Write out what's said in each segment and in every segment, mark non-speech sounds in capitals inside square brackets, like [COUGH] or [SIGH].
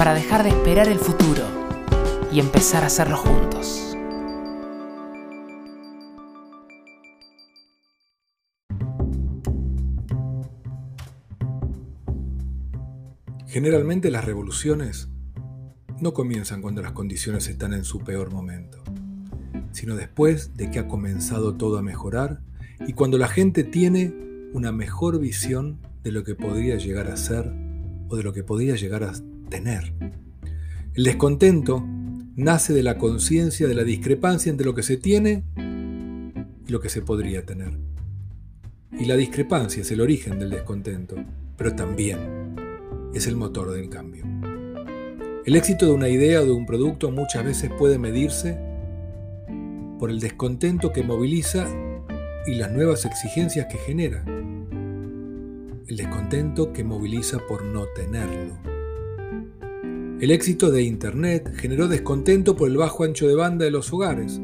para dejar de esperar el futuro y empezar a hacerlo juntos. Generalmente las revoluciones no comienzan cuando las condiciones están en su peor momento, sino después de que ha comenzado todo a mejorar y cuando la gente tiene una mejor visión de lo que podría llegar a ser o de lo que podría llegar a tener. El descontento nace de la conciencia de la discrepancia entre lo que se tiene y lo que se podría tener. Y la discrepancia es el origen del descontento, pero también es el motor del cambio. El éxito de una idea o de un producto muchas veces puede medirse por el descontento que moviliza y las nuevas exigencias que genera. El descontento que moviliza por no tenerlo. El éxito de Internet generó descontento por el bajo ancho de banda de los hogares,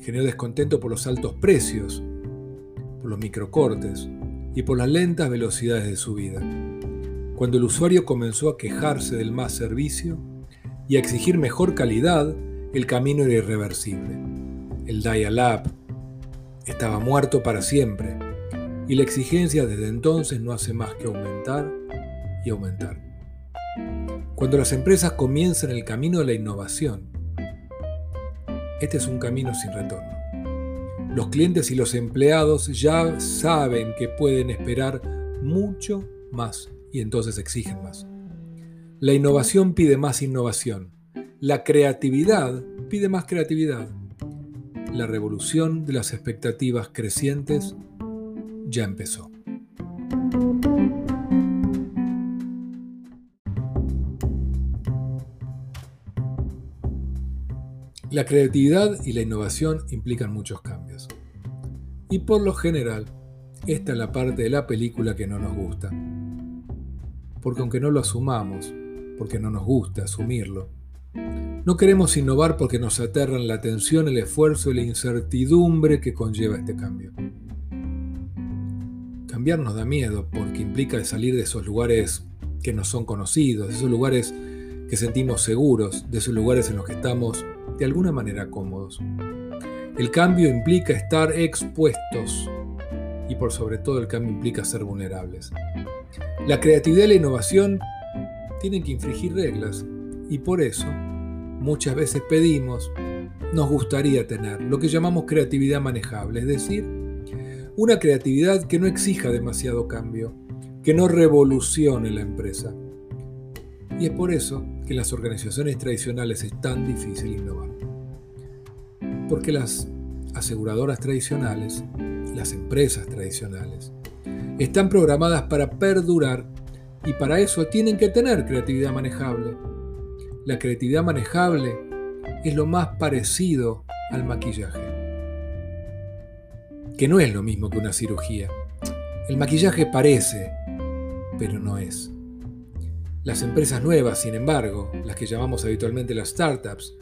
generó descontento por los altos precios, por los microcortes y por las lentas velocidades de su vida. Cuando el usuario comenzó a quejarse del más servicio y a exigir mejor calidad, el camino era irreversible. El dial-up estaba muerto para siempre y la exigencia desde entonces no hace más que aumentar y aumentar. Cuando las empresas comienzan el camino de la innovación, este es un camino sin retorno. Los clientes y los empleados ya saben que pueden esperar mucho más y entonces exigen más. La innovación pide más innovación. La creatividad pide más creatividad. La revolución de las expectativas crecientes ya empezó. La creatividad y la innovación implican muchos cambios. Y por lo general, esta es la parte de la película que no nos gusta. Porque aunque no lo asumamos, porque no nos gusta asumirlo, no queremos innovar porque nos aterran la tensión, el esfuerzo y la incertidumbre que conlleva este cambio. Cambiar nos da miedo porque implica salir de esos lugares que no son conocidos, de esos lugares que sentimos seguros, de esos lugares en los que estamos de alguna manera cómodos. El cambio implica estar expuestos y por sobre todo el cambio implica ser vulnerables. La creatividad y la innovación tienen que infringir reglas y por eso muchas veces pedimos, nos gustaría tener lo que llamamos creatividad manejable, es decir, una creatividad que no exija demasiado cambio, que no revolucione la empresa. Y es por eso que en las organizaciones tradicionales es tan difícil innovar. Porque las aseguradoras tradicionales, las empresas tradicionales, están programadas para perdurar y para eso tienen que tener creatividad manejable. La creatividad manejable es lo más parecido al maquillaje, que no es lo mismo que una cirugía. El maquillaje parece, pero no es. Las empresas nuevas, sin embargo, las que llamamos habitualmente las startups,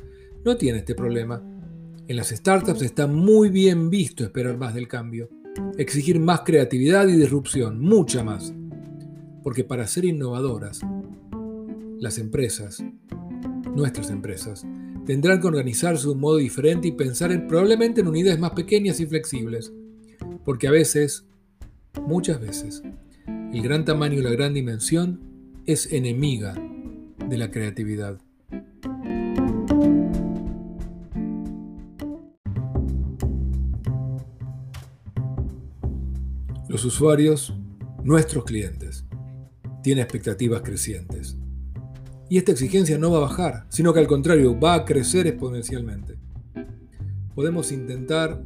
no tienen este problema. En las startups está muy bien visto esperar más del cambio, exigir más creatividad y disrupción, mucha más. Porque para ser innovadoras, las empresas, nuestras empresas, tendrán que organizarse de un modo diferente y pensar en, probablemente en unidades más pequeñas y flexibles. Porque a veces, muchas veces, el gran tamaño y la gran dimensión es enemiga de la creatividad. Los usuarios, nuestros clientes, tienen expectativas crecientes. Y esta exigencia no va a bajar, sino que al contrario, va a crecer exponencialmente. Podemos intentar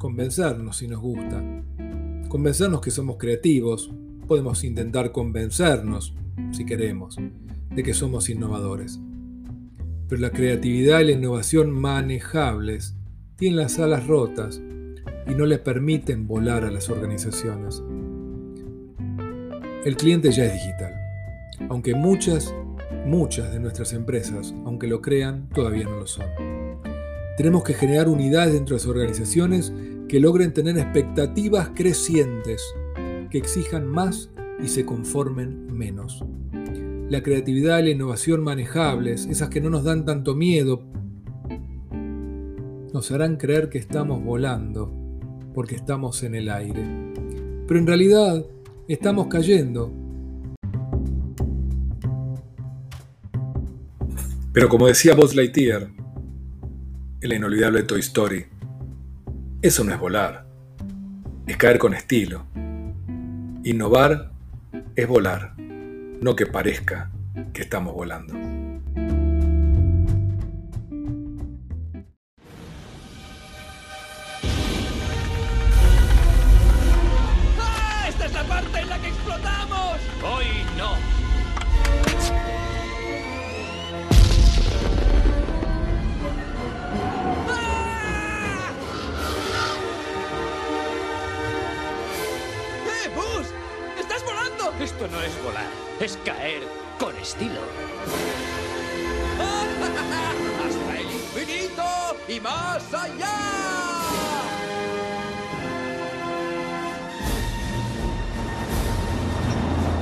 convencernos si nos gusta, convencernos que somos creativos, podemos intentar convencernos si queremos, de que somos innovadores. pero la creatividad y la innovación manejables tienen las alas rotas y no les permiten volar a las organizaciones. El cliente ya es digital, aunque muchas, muchas de nuestras empresas, aunque lo crean, todavía no lo son. Tenemos que generar unidades dentro de las organizaciones que logren tener expectativas crecientes, que exijan más y se conformen menos. La creatividad y la innovación manejables, esas que no nos dan tanto miedo, nos harán creer que estamos volando porque estamos en el aire. Pero en realidad estamos cayendo. Pero como decía Buzz Lightyear en la inolvidable Toy Story, eso no es volar, es caer con estilo. Innovar es volar, no que parezca que estamos volando. Explotamos! Hoy no. ¡Eh, Buzz! ¡Estás volando! Esto no es volar, es caer con estilo. [LAUGHS] ¡Hasta el infinito y más allá!